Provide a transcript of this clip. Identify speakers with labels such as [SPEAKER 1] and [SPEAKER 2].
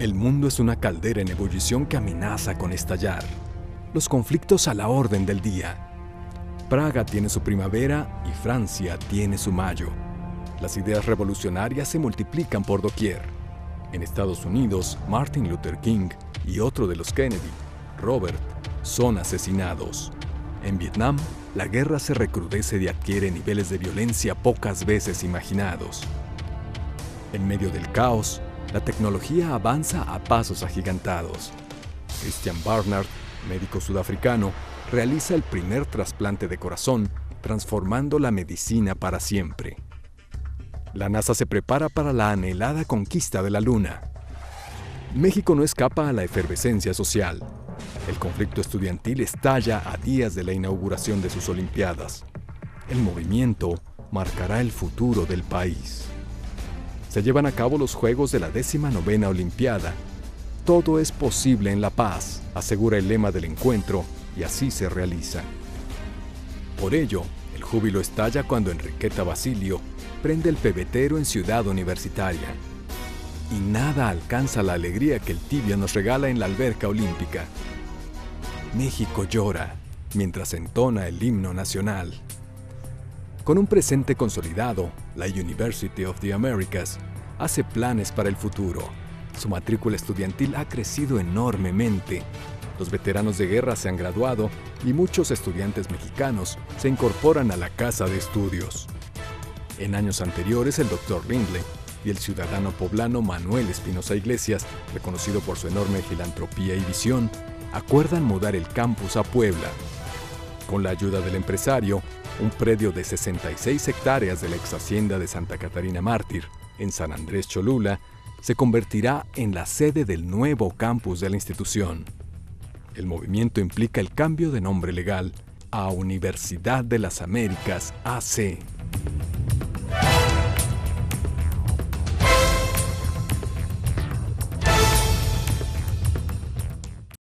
[SPEAKER 1] El mundo es una caldera en ebullición que amenaza con estallar. Los conflictos a la orden del día. Praga tiene su primavera y Francia tiene su mayo. Las ideas revolucionarias se multiplican por doquier. En Estados Unidos, Martin Luther King y otro de los Kennedy, Robert, son asesinados. En Vietnam, la guerra se recrudece y adquiere niveles de violencia pocas veces imaginados. En medio del caos, la tecnología avanza a pasos agigantados. Christian Barnard, médico sudafricano, realiza el primer trasplante de corazón, transformando la medicina para siempre. La NASA se prepara para la anhelada conquista de la Luna. México no escapa a la efervescencia social. El conflicto estudiantil estalla a días de la inauguración de sus Olimpiadas. El movimiento marcará el futuro del país se llevan a cabo los Juegos de la décima novena Olimpiada. Todo es posible en la paz, asegura el lema del encuentro, y así se realiza. Por ello, el júbilo estalla cuando Enriqueta Basilio prende el pebetero en Ciudad Universitaria. Y nada alcanza la alegría que el tibio nos regala en la alberca olímpica. México llora mientras entona el himno nacional. Con un presente consolidado, la University of the Americas hace planes para el futuro. Su matrícula estudiantil ha crecido enormemente. Los veteranos de guerra se han graduado y muchos estudiantes mexicanos se incorporan a la casa de estudios. En años anteriores, el Dr. Lindley y el ciudadano poblano Manuel Espinosa Iglesias, reconocido por su enorme filantropía y visión, acuerdan mudar el campus a Puebla. Con la ayuda del empresario, un predio de 66 hectáreas de la ex hacienda de Santa Catarina Mártir, en San Andrés Cholula, se convertirá en la sede del nuevo campus de la institución. El movimiento implica el cambio de nombre legal a Universidad de las Américas AC.